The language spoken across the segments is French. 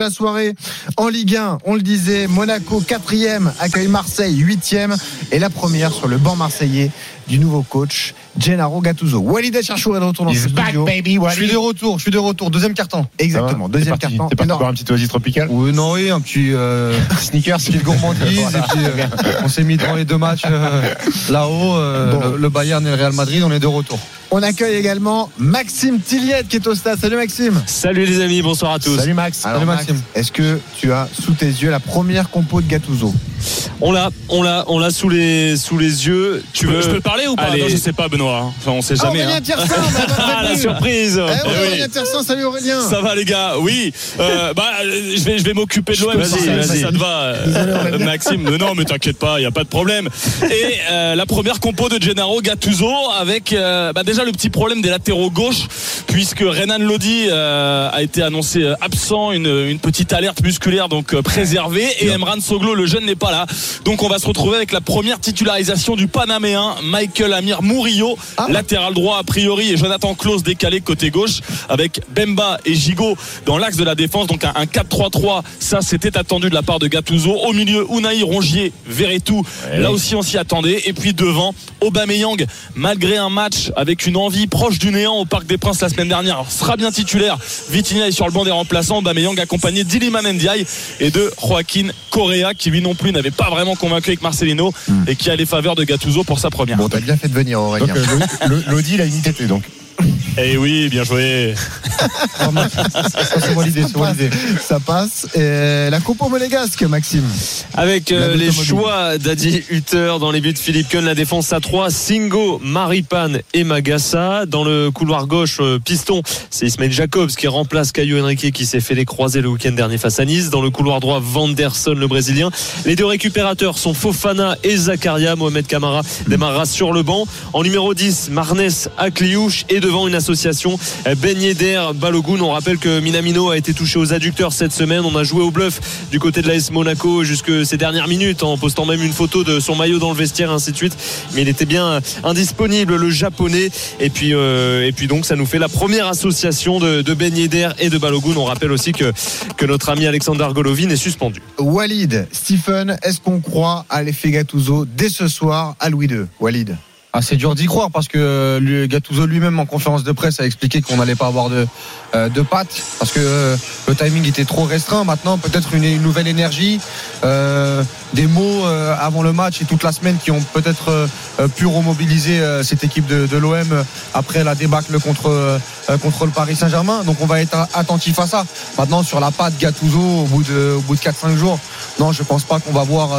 La soirée. En Ligue 1, on le disait, Monaco 4e accueille Marseille 8e et la première sur le banc marseillais du nouveau coach Gennaro Gattuso. Walid Cherchou est de retour dans ce studio. Je suis de retour, je suis de retour, deuxième carton. Exactement, deuxième carton. T'es parti boire un petit oasis tropical Oui, non, oui, un petit euh, Sneakers petite gourmandise. et puis, euh, on s'est mis devant les deux matchs euh, là-haut, euh, Bon. le, le Bayern et le Real Madrid, on est de retour. On accueille également Maxime Tilliette qui est au stade. Salut Maxime. Salut les amis, bonsoir à tous. Salut Max. Alors, Salut, Max, Maxime. Est-ce que tu as sous tes yeux la première compo de Gattuso? On l'a, on l'a, on l'a sous les sous les yeux. Tu veux Je peux parler ou pas? Allez. Non, je sais pas, Benoît. Enfin, on sait Ah, jamais. Aurélien hein. Tiersin, bah, Ah la surprise. Eh, Eh oui. Aurélien Tiersin, salut Aurélien. Ça va les gars, oui. Euh, bah, je vais, je vais m'occuper de l'OM. Vas-y, si ça- te va, euh, Maxime. Mais non, mais t'inquiète pas, il y a pas de problème. Et euh, la première compo de Gennaro Gattuso avec euh, bah, déjà le petit problème des latéraux gauche, puisque Renan Lodi euh, a été annoncé absent, une, une petite alerte musculaire donc euh, préservée, et Emran Soglo, le jeune, n'est pas là. Donc on va se retrouver avec la première titularisation du Panaméen, Michael Amir Murillo, Ah. latéral droit a priori, et Jonathan Klaus décalé côté gauche, avec Bemba et Gigot dans l'axe de la défense. Donc un, un 4-3-3, ça c'était attendu de la part de Gattuso. Au milieu, Unai Rongier, Verretou, là aussi on s'y attendait. Et puis devant, Aubameyang, malgré un match avec une envie proche du néant au Parc des Princes la semaine dernière, sera bien titulaire. Vitinha est sur le banc des remplaçants. Aubameyang accompagné d'Iliman Ndiaye et de Joaquin Correa, qui lui non plus n'avait pas vraiment convaincu avec Marcelino et qui a les faveurs de Gattuso pour sa première. Bon, t'as bien fait de venir Aurélien. Donc, euh, Lodi, il a une donc. Eh oui, bien joué. Ça passe. Et la compo monégasque, Maxime. Avec euh, les choix d'Adi Hutter dans les buts de Philippe Kuhn, la défense à 3, Singo, Maripan et Magassa. Dans le couloir gauche, euh, piston, c'est Ismail Jacobs qui remplace Caio Henrique qui s'est fait les croisés le week-end dernier face à Nice. Dans le couloir droit, Vanderson, le Brésilien. Les deux récupérateurs sont Fofana et Zakaria. Mohamed Kamara démarrera sur le banc. En numéro 10, Marnes Akliouche et devant une association euh, Ben Yedder Balogun. On rappelle que Minamino a été touché aux adducteurs cette semaine. On a joué au bluff du côté de l'AS Monaco jusque ces dernières minutes en postant même une photo de son maillot dans le vestiaire ainsi de suite. Mais il était bien indisponible le japonais. Et puis, euh, et puis donc ça nous fait la première association de, de Ben Yedder et de Balogun. On rappelle aussi que, que notre ami Alexander Golovin est suspendu. Walid, Stephen, est-ce qu'on croit à l'effet Gattuso dès ce soir à Louis II Walid. Ah, c'est dur d'y croire parce que euh, Gattuso lui-même en conférence de presse a expliqué qu'on n'allait pas avoir de, euh, de pattes parce que euh, le timing était trop restreint. Maintenant, peut-être une, nouvelle énergie, euh, des mots euh, avant le match et toute la semaine qui ont peut-être pu remobiliser cette équipe de, de l'OM après la débâcle contre, contre le Paris Saint-Germain. Donc on va être attentif à ça. Maintenant, sur la patte Gattuso au bout de, au bout de 4-5 jours, non, je pense pas qu'on va voir.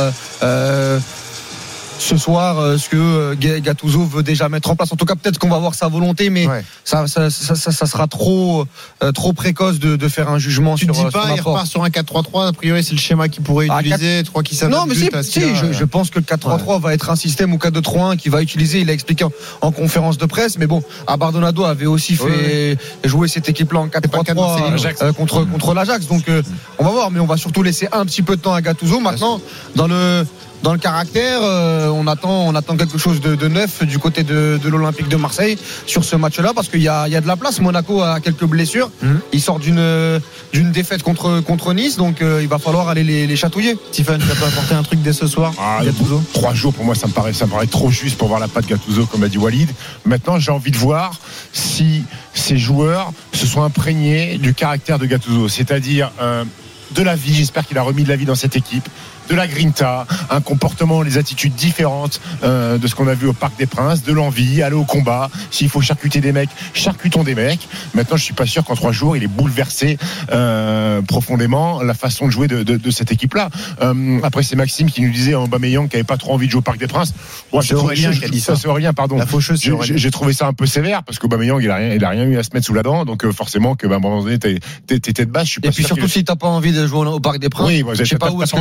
Ce soir euh, ce que euh, Gattuso veut déjà mettre en place. En tout cas, peut-être qu'on va voir sa volonté, mais Ouais. ça, ça, ça, sera trop, euh, trop précoce de, de faire un jugement Tu sur, te dis pas, il repart sur un 4-3-3. A priori, c'est le schéma qu'il pourrait Ah, utiliser. Trois qui savent Non, mais si, si, je, je pense que le 4-3-3 va être un système ou 4-2-3-1 qu'il va utiliser. Il a expliqué en, en conférence de presse. Mais bon, Abardonado avait aussi fait jouer cette équipe-là en pas le cas de 4-3-3 Marcelino. euh, contre, contre l'Ajax. Donc, euh, on va voir. Mais on va surtout laisser un petit peu de temps à Gattuso. Maintenant, dans le dans le caractère, euh, on attend, on attend quelque chose de, de neuf du côté de, de l'Olympique de Marseille sur ce match-là parce qu'il y a, il y a de la place. Monaco a quelques blessures. Mhm. Il sort d'une d'une défaite contre contre Nice, donc euh, il va falloir aller les, les chatouiller. Stephen, ça peut apporter un truc dès ce soir Ah, Gattuso Trois jours pour moi, ça me paraît, ça me paraît trop juste pour voir la patte Gattuso, comme a dit Walid. Maintenant, j'ai envie de voir si ces joueurs se sont imprégnés du caractère de Gattuso, c'est-à-dire euh, de la vie. J'espère qu'il a remis de la vie dans cette équipe. De la grinta, un comportement, les attitudes différentes euh, de ce qu'on a vu au Parc des Princes, de l'envie, aller au combat. S'il faut charcuter des mecs, charcutons des mecs. Maintenant, je suis pas sûr qu'en trois jours, il ait bouleversé euh, profondément la façon de jouer de, de- de cette équipe-là. Euh, après, c'est Maxime qui nous disait en Aubameyang qui avait pas trop envie de jouer au Parc des Princes. Moi, C'est j'ai trouvé- Aurélien qui a dit ça. Aurélien, pardon. La faucheuse, J'ai- trouvé ça un peu sévère parce qu'Aubameyang, il a rien, il a rien eu à se mettre sous la dent. Donc euh, forcément que, bah, à un moment donné, t'es t'es- t'es tête basse. Je suis pas Et puis sûr surtout que- si t'as pas envie de jouer au Parc des Princes, Oui, moi, je sais pas où est-ce que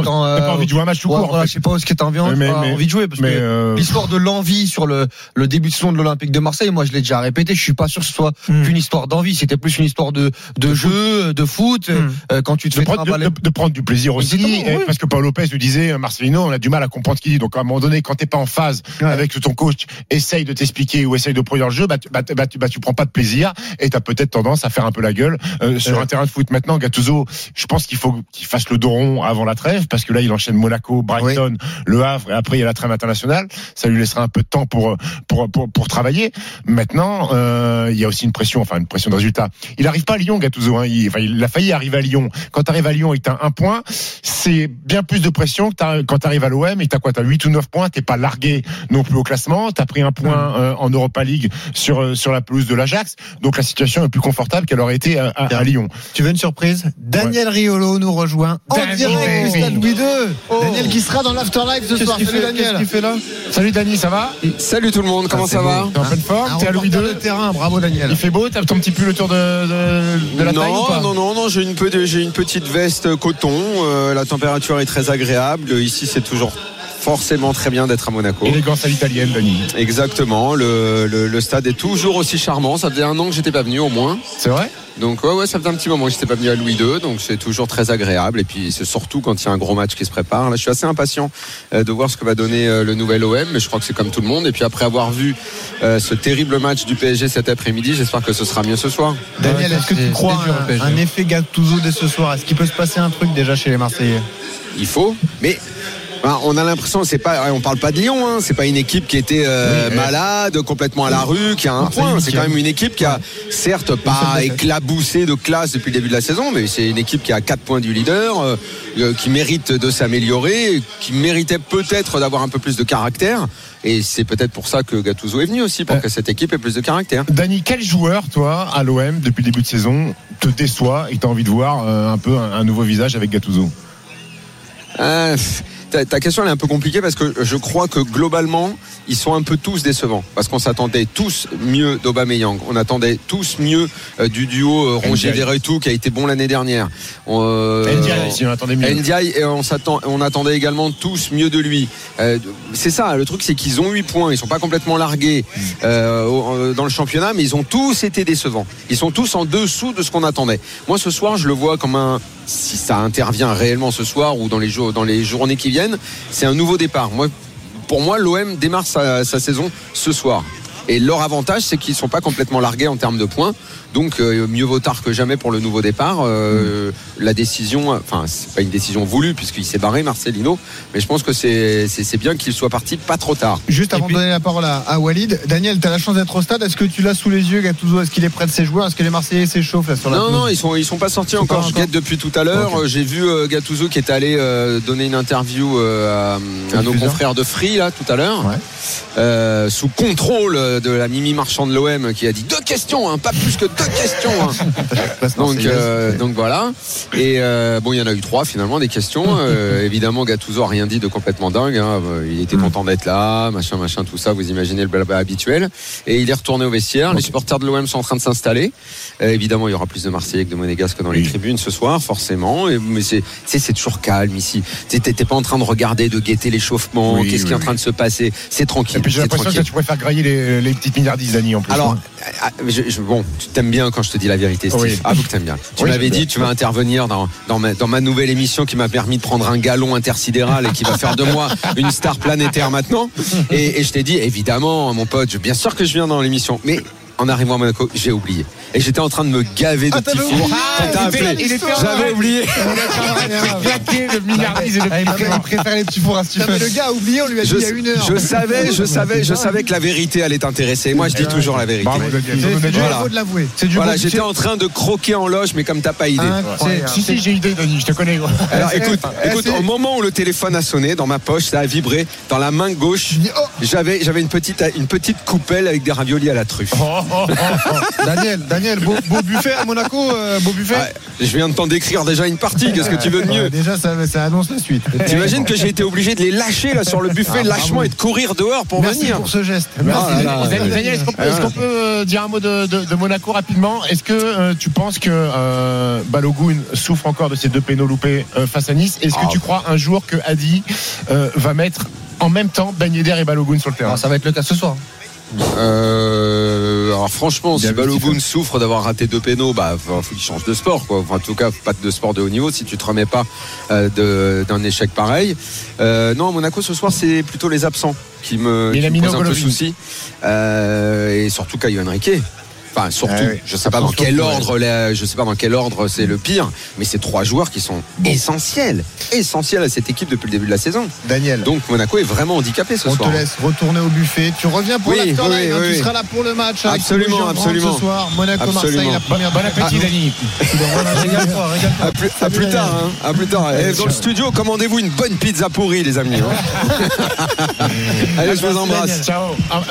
pas- envie de jouer un match tout court. en voilà, fait. je sais pas où est-ce que t'as envie, Mais- pas mais- envie de jouer parce mais, que euh, l'histoire de l'envie sur le, le début de saison de l'Olympique de Marseille, moi je l'ai déjà répété, je suis pas sûr que ce soit Hmm. qu'une histoire d'envie, c'était plus une histoire de, de jeu, de foot, Hmm. euh, quand tu te de fais prendre, de, de- prendre du plaisir aussi, Exactement, et oui. parce que Paul Lopez nous disait, euh, Marcelino, on a du mal à comprendre ce qu'il dit. Donc à un moment donné, quand t'es pas en phase Ouais. avec ton coach, essaye de t'expliquer ou essaye de produire le jeu, bah, tu- bah, bah, tu, bah, tu prends pas de plaisir et t'as peut-être tendance à faire un peu la gueule euh, sur un terrain de foot. Maintenant, Gattuso, je pense qu'il faut qu'il fasse le dos rond avant la trêve parce que là, il enchaîne Monaco, Brighton, Le Havre et après il y a la trêve internationale. Ça lui laissera un peu de temps pour pour pour, pour travailler. Maintenant, euh, il y a aussi une pression, enfin une pression de résultat. Il arrive pas à Lyon, Gattuso. Hein. Il, enfin, il a failli arriver à Lyon. Quand tu arrives à Lyon que t'as un point, c'est bien plus de pression que quand tu arrives à l'OM et t'as quoi? T'as 8 ou 9 points. T'es pas largué non plus au classement. T'as pris un point euh, en Europa League sur euh, sur la pelouse de l'Ajax. Donc la situation est plus confortable qu'elle aurait été à, à- à Lyon. Tu veux une surprise? Daniel Riolo nous rejoint en Daniel. direct du stade Louis II. Oh. Daniel qui sera dans l'afterlife ce soir. Salut Daniel. fait là Salut Dani, ça va Salut tout le monde, comment Ah, ça va. T'es en pleine forme Un T'es à Louis II de terrain, bravo Daniel. Il fait beau T'as ton petit pull autour de, de, de la taille ou pas Non, non, non, non, j'ai une, pe- j'ai une petite veste coton, euh, la température est très agréable, ici c'est toujours forcément très bien d'être à Monaco. Élégance à l'italienne, Dani. Exactement, le, le- le stade est toujours aussi charmant, ça faisait un an que j'étais pas venu au moins. C'est vrai? Donc ouais, ouais, ça faisait un petit moment que j'étais pas venu à Louis II, donc c'est toujours très agréable. Et puis c'est surtout quand il y a un gros match qui se prépare. Là, je suis assez impatient euh, de voir ce que va donner euh, le nouvel OM, mais je crois que c'est comme tout le monde. Et puis après avoir vu euh, ce terrible match du PSG cet après-midi, j'espère que ce sera mieux ce soir. Daniel, est-ce que tu crois un, un effet Gattuso dès ce soir? Est-ce qu'il peut se passer un truc déjà chez les Marseillais? Il faut, mais ben, on a l'impression, c'est pas, on parle pas de Lyon, hein, c'est pas une équipe qui était euh, Oui, malade, complètement à la rue, qui a un point. C'est quand même une équipe qui a, certes, pas éclaboussé de classe depuis le début de la saison, mais c'est une équipe qui a 4 points du leader, euh, euh, qui mérite de s'améliorer, qui méritait peut-être d'avoir un peu plus de caractère. Et c'est peut-être pour ça que Gattuso est venu aussi, pour Euh. que cette équipe ait plus de caractère. Dani, quel joueur, toi, à l'OM, depuis le début de saison, te déçoit et que tu as envie de voir un peu un, un nouveau visage avec Gattuso? Ta, ta question elle est un peu compliquée parce que je crois que globalement ils sont un peu tous décevants parce qu'on s'attendait tous mieux d'Aubameyang, on attendait tous mieux euh, du duo euh, Rongier. Verretou qui a été bon l'année dernière. On, euh, Ndiaye, si on attendait mieux. Ndiaye, et on, s'attend, on attendait également tous mieux de lui. Euh, c'est ça, le truc c'est qu'ils ont 8 points, ils sont pas complètement largués euh, dans le championnat, mais ils ont tous été décevants. Ils sont tous en dessous de ce qu'on attendait. Moi ce soir, je le vois comme un, si ça intervient réellement ce soir ou dans les, jours, dans les journées qui viennent, c'est un nouveau départ. Moi, pour moi, l'OM démarre sa, sa saison ce soir. Et leur avantage, c'est qu'ils ne sont pas complètement largués en termes de points. Donc, euh, mieux vaut tard que jamais pour le nouveau départ. Euh, La décision, enfin, c'est pas une décision voulue puisqu'il s'est barré, Marcelino. Mais je pense que c'est bien qu'il soit parti pas trop tard. Juste avant puis- de donner la parole à, à Walid, Daniel, tu as la chance d'être au stade. Est-ce que tu l'as sous les yeux, Gattuso? Est-ce qu'il est près de ses joueurs? Est-ce que les Marseillais s'échauffent là sur la Non, non, ils sont, ils sont pas sortis pas encore. Je guette depuis tout à l'heure. J'ai vu euh, Gattuso qui est allé euh, donner une interview euh, à, à nos confrères de Free là tout à l'heure, Ouais. Euh, sous contrôle de la Mimi Marchand de l'OM qui a dit deux questions, hein, pas plus que deux questions. hein. Donc, euh, donc voilà. Et euh, bon, il y en a eu trois finalement des questions. Euh, évidemment, Gattuso a rien dit de complètement dingue. hein. Il était content d'être là, machin, machin, tout ça. Vous imaginez le blabla habituel. Et il est retourné au vestiaire. Les supporters de l'OM sont en train de s'installer. Évidemment, il y aura plus de Marseillais que de Monégasques dans les Oui. tribunes ce soir, forcément. Et, mais c'est, toujours calme ici. T'es, pas en train de regarder, de guetter l'échauffement. Oui, Qu'est-ce qui est en train de se passer? C'est tranquille. Et puis j'ai l'impression que tu préfères grailler les, les petites milliardises, Dani, en plus. Alors, hein. ah, mais je- je- bon, tu t'aimes bien quand je te dis la vérité, Steve. Oui. Avoue que t'aimes bien. Tu Oui, m'avais dit, tu vas intervenir dans, dans, ma, dans ma nouvelle émission qui m'a permis de prendre un galon intersidéral et qui va faire de moi une star planétaire maintenant. Et, et je t'ai dit, évidemment, mon pote, je- bien sûr que je viens dans l'émission. Mais en arrivant à Monaco, j'ai oublié. Et j'étais en train de me gaver de Ah, petits fours. oublié quand t'as Ah, appelé. J'avais oublié. Claqué le milliardise et le Ah, il préfère les petits fours à Stephen. le gars a oublié, on lui a dit Je, il y a une heure. je savais, je savais, je savais que la vérité allait t'intéresser. Moi, je dis toujours la vérité. Bravo, C'est du Voilà. héros de l'avouer. C'est du Voilà, bon- j'étais en train de croquer en loge, mais comme t'as pas idée. Si, si, j'ai idée, Denis, je te connais. gros. Alors écoute, eh, écoute, au moment où le téléphone a sonné dans ma poche, ça a vibré dans la main gauche. Oh, J'avais, j'avais une petite, une petite coupelle avec des raviolis à la truffe. Oh, oh, oh, oh. Daniel, Daniel, beau, beau buffet à Monaco, euh, beau buffet. Ouais, je viens de t'en décrire déjà une partie. Qu'est-ce que tu veux de mieux Déjà, ça, ça annonce la suite. T'imagines que j'ai été obligé de les lâcher là sur le buffet Ah, lâchement bravo. et de courir dehors pour Merci venir. pour ce geste. Ah là là. Daniel, Daniel, est-ce qu'on peut, euh, dire un mot de, de- de Monaco rapidement? Est-ce que euh, tu penses que euh, Balogun souffre encore de ces deux pénaux loupés euh, face à Nice? Est-ce que Ah. tu crois un jour que Adi euh, va mettre en même temps Ben Yedder et Balogun sur le terrain? Ah, ça va être le cas ce soir. Euh, alors franchement, si Balogun souffre d'avoir raté deux pénaux, bah faut, qu'il change de sport quoi. Enfin, en tout cas, pas de sport de haut niveau si tu te remets pas euh, d'un échec pareil. Euh, non, Monaco ce soir, c'est plutôt les absents qui me, qui me posent un peu souci. Euh, et surtout Caio Henrique. Enfin, surtout, Ah oui. je sais pas dans quel ouais. ordre, la- je sais pas dans quel ordre c'est le pire, mais c'est trois joueurs qui sont essentiels, essentiels à cette équipe depuis le début de la saison. Daniel. Donc Monaco est vraiment handicapé ce On soir. te laisse retourner au buffet. Tu reviens pour Oui, l'afterlife. oui, hein, oui, tu oui. seras là pour le match. Absolument, absolument. Ce soir, Monaco-Marseille, Absolument. la première. Bon appétit, Dani. Régale-toi, régale-toi. À plus, à plus tard, hein. à plus tard. Et dans le studio, commandez-vous une bonne pizza pourrie, les amis. hein. Allez, je vous embrasse. Ciao. Ah,